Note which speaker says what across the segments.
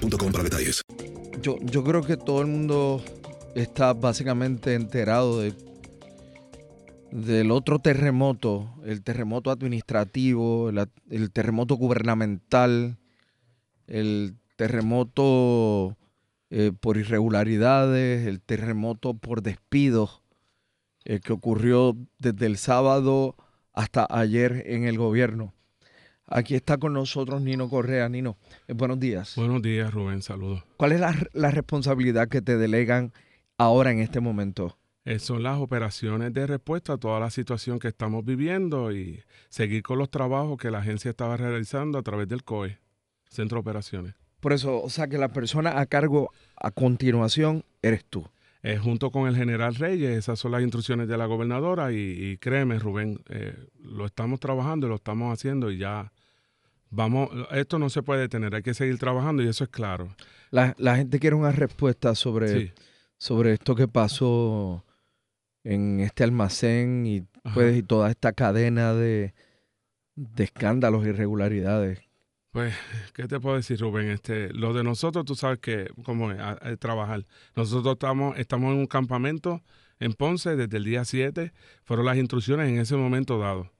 Speaker 1: para detalles.
Speaker 2: Yo, yo creo que todo el mundo está básicamente enterado de, del otro terremoto, el terremoto administrativo, el, el terremoto gubernamental, el terremoto eh, por irregularidades, el terremoto por despidos eh, que ocurrió desde el sábado hasta ayer en el gobierno. Aquí está con nosotros Nino Correa. Nino, eh, buenos días.
Speaker 3: Buenos días, Rubén. Saludos.
Speaker 2: ¿Cuál es la, la responsabilidad que te delegan ahora en este momento?
Speaker 3: Eh, son las operaciones de respuesta a toda la situación que estamos viviendo y seguir con los trabajos que la agencia estaba realizando a través del COE, Centro de Operaciones.
Speaker 2: Por eso, o sea que la persona a cargo a continuación eres tú.
Speaker 3: Eh, junto con el general Reyes, esas son las instrucciones de la gobernadora y, y créeme, Rubén, eh, lo estamos trabajando, lo estamos haciendo y ya vamos, esto no se puede detener, hay que seguir trabajando y eso es claro.
Speaker 2: La, la gente quiere una respuesta sobre,
Speaker 3: Sí.
Speaker 2: sobre esto que pasó en este almacén y, pues, y toda esta cadena de, de escándalos irregularidades.
Speaker 3: Pues, ¿qué te puedo decir, Rubén? Este, lo de nosotros, tú sabes que, cómo es, a- a trabajar. Nosotros estamos, estamos en un campamento en Ponce desde el día 7. Fueron las instrucciones en ese momento dado.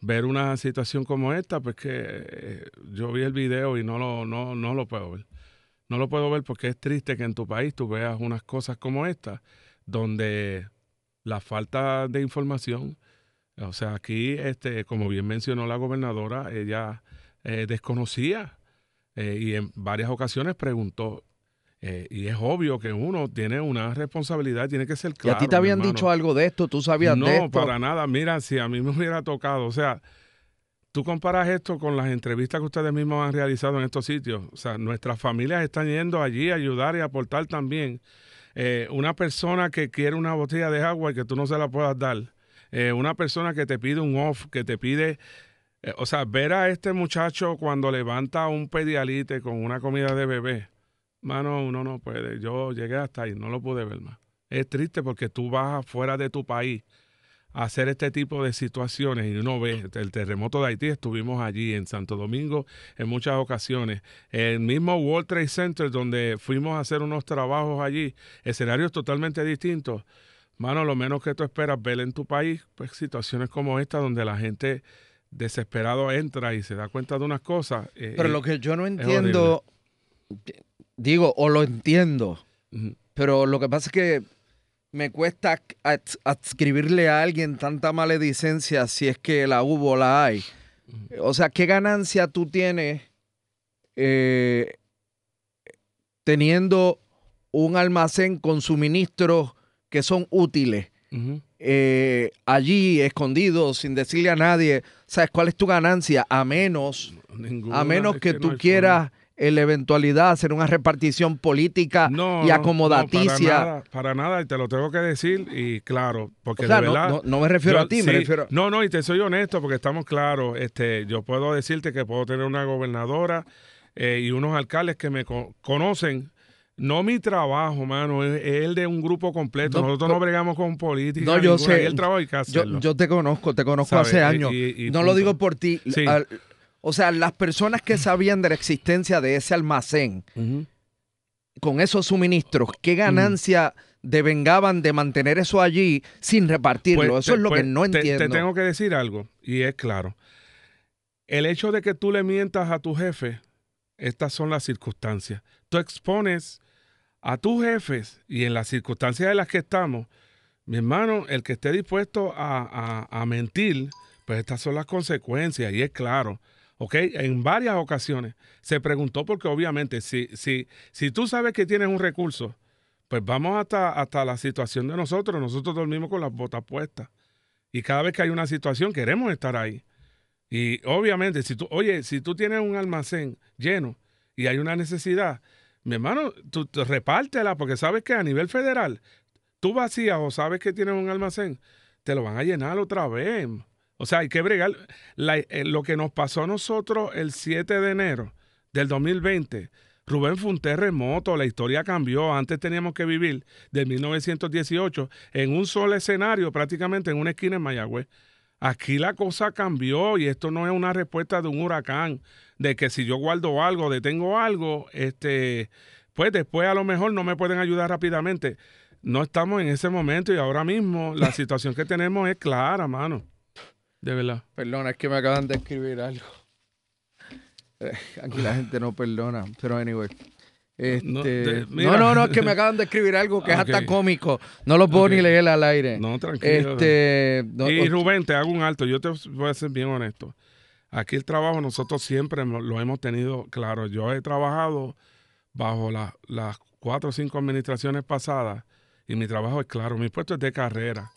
Speaker 3: Ver una situación como esta, pues que eh, yo vi el video y no lo, no, no lo puedo ver. No lo puedo ver porque es triste que en tu país tú veas unas cosas como esta, donde la falta de información, o sea, aquí, este, como bien mencionó la gobernadora, ella eh, desconocía eh, y en varias ocasiones preguntó. Eh, y es obvio que uno tiene una responsabilidad, tiene que ser
Speaker 2: ¿Y
Speaker 3: claro.
Speaker 2: a ti te habían
Speaker 3: hermano.
Speaker 2: dicho algo de esto? ¿Tú sabías
Speaker 3: no,
Speaker 2: de esto?
Speaker 3: para nada. Mira, si a mí me hubiera tocado, o sea, tú comparas esto con las entrevistas que ustedes mismos han realizado en estos sitios. O sea, nuestras familias están yendo allí a ayudar y aportar también. Eh, una persona que quiere una botella de agua y que tú no se la puedas dar. Eh, una persona que te pide un off, que te pide... eh, o sea, ver a este muchacho cuando levanta un pedialite con una comida de bebé. Mano, uno no puede. Yo llegué hasta ahí, no lo pude ver más. Es triste porque tú vas afuera de tu país a hacer este tipo de situaciones y uno ve el terremoto de Haití, estuvimos allí en Santo Domingo en muchas ocasiones. El mismo World Trade Center donde fuimos a hacer unos trabajos allí, escenarios totalmente distintos. Mano, lo menos que tú esperas ver en tu país, pues situaciones como esta donde la gente desesperado entra y se da cuenta de unas cosas. eh,
Speaker 2: Pero lo que yo no entiendo, digo, o lo entiendo, pero lo que pasa es que me cuesta ads- adscribirle a alguien tanta maledicencia si es que la hubo o la hay. O sea, ¿qué ganancia tú tienes eh, teniendo un almacén con suministros que son útiles eh, allí escondidos sin decirle a nadie, ¿sabes cuál es tu ganancia? A menos, a menos que, tú quieras la eventualidad hacer una repartición política y acomodaticia.
Speaker 3: para, nada, y te lo tengo que decir, y claro, porque de verdad.
Speaker 2: No, me refiero a ti, me refiero.
Speaker 3: No, no, y te soy honesto, porque estamos claros. Este, yo puedo decirte que puedo tener una gobernadora eh, y unos alcaldes que me conocen no mi trabajo, mano, es, el de un grupo completo. Nosotros no bregamos con política.
Speaker 2: No, yo sé.
Speaker 3: El trabajo hay que
Speaker 2: yo, yo, te conozco, te conozco hace años. no lo digo por ti. O sea, las personas que sabían de la existencia de ese almacén, con esos suministros, ¿qué ganancia devengaban de mantener eso allí sin repartirlo? Pues eso es lo que pues no entiendo.
Speaker 3: Te tengo que decir algo, y es claro. El hecho de que tú le mientas a tu jefe, estas son las circunstancias. Tú expones a tus jefes y en las circunstancias en las que estamos, mi hermano, el que esté dispuesto a, mentir, pues estas son las consecuencias y es claro. ¿Ok? En varias ocasiones se preguntó porque obviamente si, si, si tú sabes que tienes un recurso, pues vamos hasta, hasta la situación de nosotros. Nosotros dormimos con las botas puestas. Y cada vez que hay una situación queremos estar ahí. Y obviamente, si tú, oye, si tú tienes un almacén lleno y hay una necesidad, mi hermano, tú, repártela, porque sabes que a nivel federal, tú vacías o sabes que tienes un almacén, te lo van a llenar otra vez. O sea, hay que bregar. Eh, lo que nos pasó a nosotros el 7 de enero del 2020, Rubén fue un terremoto, la historia cambió. Antes teníamos que vivir de 1918 en un solo escenario, prácticamente en una esquina en Mayagüez. Aquí la cosa cambió y esto no es una respuesta de un huracán de que si yo guardo algo, detengo algo, este, pues después a lo mejor no me pueden ayudar rápidamente. No estamos en ese momento y ahora mismo la situación que tenemos es clara, mano. De verdad.
Speaker 2: Perdona, es que me acaban de escribir algo. Eh, aquí la gente no perdona, pero anyway. Este, no, no, no, es que me acaban de escribir algo que es hasta cómico. No lo puedo ni leer al aire.
Speaker 3: No, tranquilo.
Speaker 2: Este,
Speaker 3: y Rubén, te hago un alto. Yo te voy a ser bien honesto. Aquí el trabajo nosotros siempre lo hemos tenido claro. Yo he trabajado bajo las cuatro o cinco administraciones pasadas y mi trabajo es claro. Mi puesto es de carrera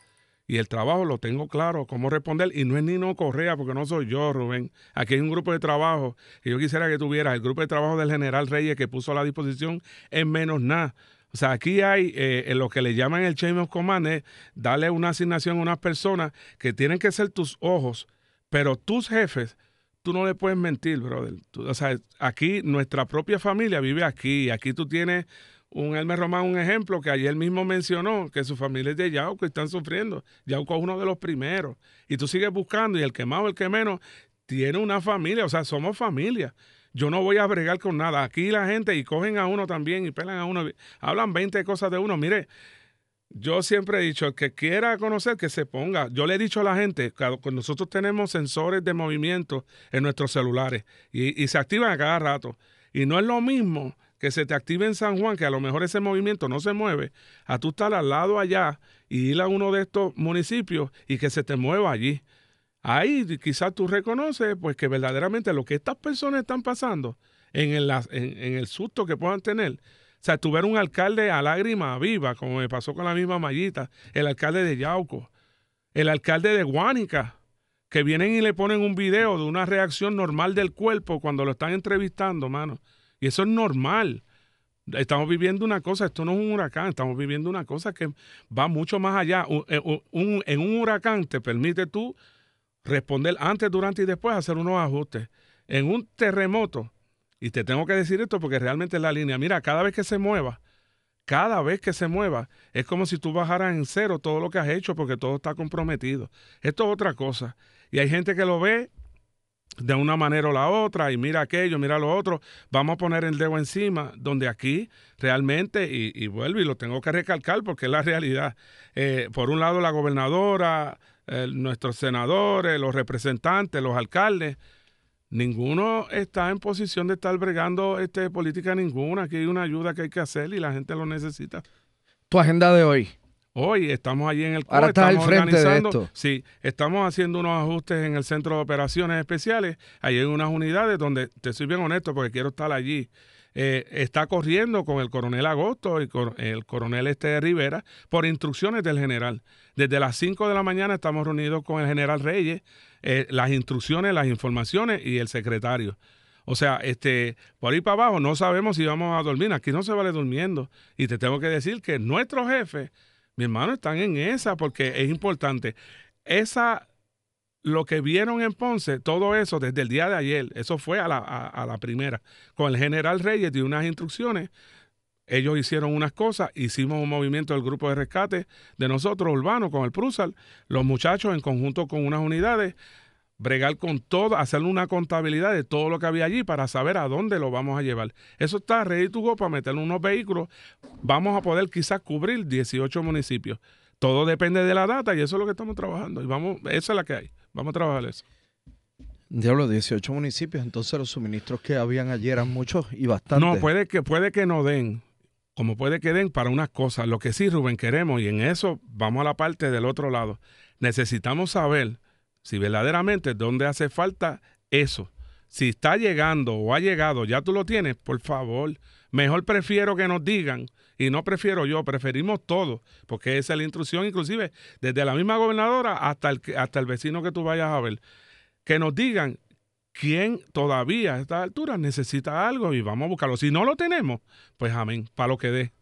Speaker 3: y el trabajo lo tengo claro, cómo responder. Y no es Nino Correa, porque no soy yo, Rubén. Aquí hay un grupo de trabajo y yo quisiera que tuvieras el grupo de trabajo del general Reyes que puso a la disposición en menos nada. O sea, aquí hay eh, en lo que le llaman el chain of command, es darle una asignación a unas personas que tienen que ser tus ojos, pero tus jefes tú no le puedes mentir, brother. o sea, aquí nuestra propia familia vive aquí. Aquí tú tienes un Elmer Román, un ejemplo que ayer mismo mencionó, que su familia es de Yauco y están sufriendo. Yauco es uno de los primeros. Y tú sigues buscando y el que más o el que menos tiene una familia. O sea, somos familia. Yo no voy a bregar con nada. Aquí la gente y cogen a uno también y pelan a uno. Hablan 20 cosas de uno. Mire, yo siempre he dicho, el que quiera conocer, que se ponga. Yo le he dicho a la gente, que nosotros tenemos sensores de movimiento en nuestros celulares y, se activan a cada rato. Y no es lo mismo que se te active en San Juan, que a lo mejor ese movimiento no se mueve, a tú estar al lado allá y ir a uno de estos municipios y que se te mueva allí. Ahí quizás tú reconoces pues que verdaderamente lo que estas personas están pasando en el, en el susto que puedan tener, o sea, tuve un alcalde a lágrima viva, como me pasó con la misma Mallita, el alcalde de Yauco, el alcalde de Guánica, que vienen y le ponen un video de una reacción normal del cuerpo cuando lo están entrevistando, mano. Y eso es normal. Estamos viviendo una cosa, esto no es un huracán, estamos viviendo una cosa que va mucho más allá. Eh, en un huracán te permite tú responder antes, durante y después, hacer unos ajustes. En un terremoto, y te tengo que decir esto porque realmente es la línea. Mira, cada vez que se mueva, cada vez que se mueva, es como si tú bajaras en cero todo lo que has hecho porque todo está comprometido. Esto es otra cosa. Y hay gente que lo ve de una manera o la otra y mira aquello, mira lo otro. Vamos a poner el dedo encima, donde aquí realmente, y, vuelvo y lo tengo que recalcar porque es la realidad. Eh, por un lado, la gobernadora, nuestros senadores, los representantes, los alcaldes, Ninguno está en posición de estar bregando este, política ninguna. Aquí hay una ayuda que hay que hacer y la gente lo necesita.
Speaker 2: ¿Tu agenda de hoy?
Speaker 3: Hoy estamos allí en el
Speaker 2: Ahora estás al frente de esto.
Speaker 3: Sí, estamos haciendo unos ajustes en el Centro de Operaciones Especiales. Ahí hay unas unidades donde, te soy bien honesto porque quiero estar allí. eh, está corriendo con el coronel Agosto y con el coronel este Rivera por instrucciones del general. Desde las 5 de la mañana estamos reunidos con el general Reyes, eh, las instrucciones, las informaciones y el secretario. O sea, este, por ahí para abajo no sabemos si vamos a dormir. Aquí no se vale durmiendo. Y te tengo que decir que nuestros jefes, mi hermano, están en esa porque es importante. Esa, lo que vieron en Ponce, todo eso desde el día de ayer, eso fue a la, a, la primera. Con el general Reyes dio unas instrucciones. Ellos hicieron unas cosas, hicimos un movimiento del grupo de rescate de nosotros, urbano, con el Prusal, los muchachos en conjunto con unas unidades bregar con todo, hacer una contabilidad de todo lo que había allí para saber a dónde lo vamos a llevar. Eso está ready to go para meterle unos vehículos. Vamos a poder quizás cubrir 18 municipios. Todo depende de la data y eso es lo que estamos trabajando. Y vamos, esa es la que hay. Vamos a trabajar eso.
Speaker 2: Diablo, 18 municipios, entonces los suministros que habían allí eran muchos y bastantes.
Speaker 3: No, puede que, puede que no den, como puede que den para unas cosas. Lo que sí, Rubén, queremos, y en eso vamos a la parte del otro lado, necesitamos saber si verdaderamente dónde hace falta eso. Si está llegando o ha llegado, ya tú lo tienes, por favor, mejor prefiero que nos digan, y no prefiero yo, preferimos todo, porque esa es la instrucción, inclusive desde la misma gobernadora hasta el, hasta el vecino que tú vayas a ver, que nos digan quién todavía a esta altura necesita algo y vamos a buscarlo. Si no lo tenemos, pues amén, para lo que dé.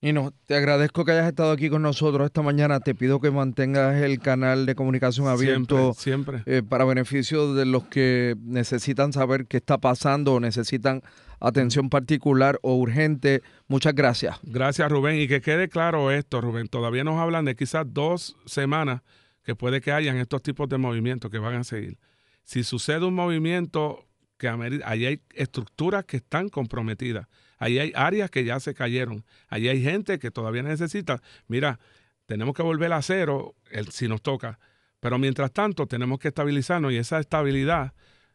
Speaker 2: Y no, te agradezco que hayas estado aquí con nosotros esta mañana. Te pido que mantengas el canal de comunicación abierto
Speaker 3: siempre,
Speaker 2: eh, para beneficio de los que necesitan saber qué está pasando o necesitan atención particular o urgente. Muchas gracias.
Speaker 3: Gracias, Rubén. Y que quede claro esto, Rubén. Todavía nos hablan de quizás dos semanas que puede que hayan estos tipos de movimientos que van a seguir. Si sucede un movimiento que ahí hay estructuras que están comprometidas Ahí hay áreas que ya se cayeron. Ahí hay gente que todavía necesita. Mira, tenemos que volver a cero el, si nos toca. Pero mientras tanto, tenemos que estabilizarnos y esa estabilidad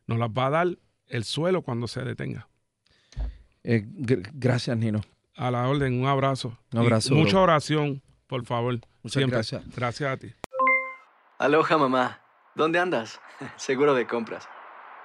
Speaker 3: nos la va a dar el suelo cuando se detenga.
Speaker 2: Eh, gracias, Nino.
Speaker 3: A la orden, un abrazo.
Speaker 2: Un abrazo.
Speaker 3: mucha oración, por favor.
Speaker 2: Muchas gracias.
Speaker 3: Gracias a ti.
Speaker 4: Aloha, mamá. ¿Dónde andas? Seguro de compras.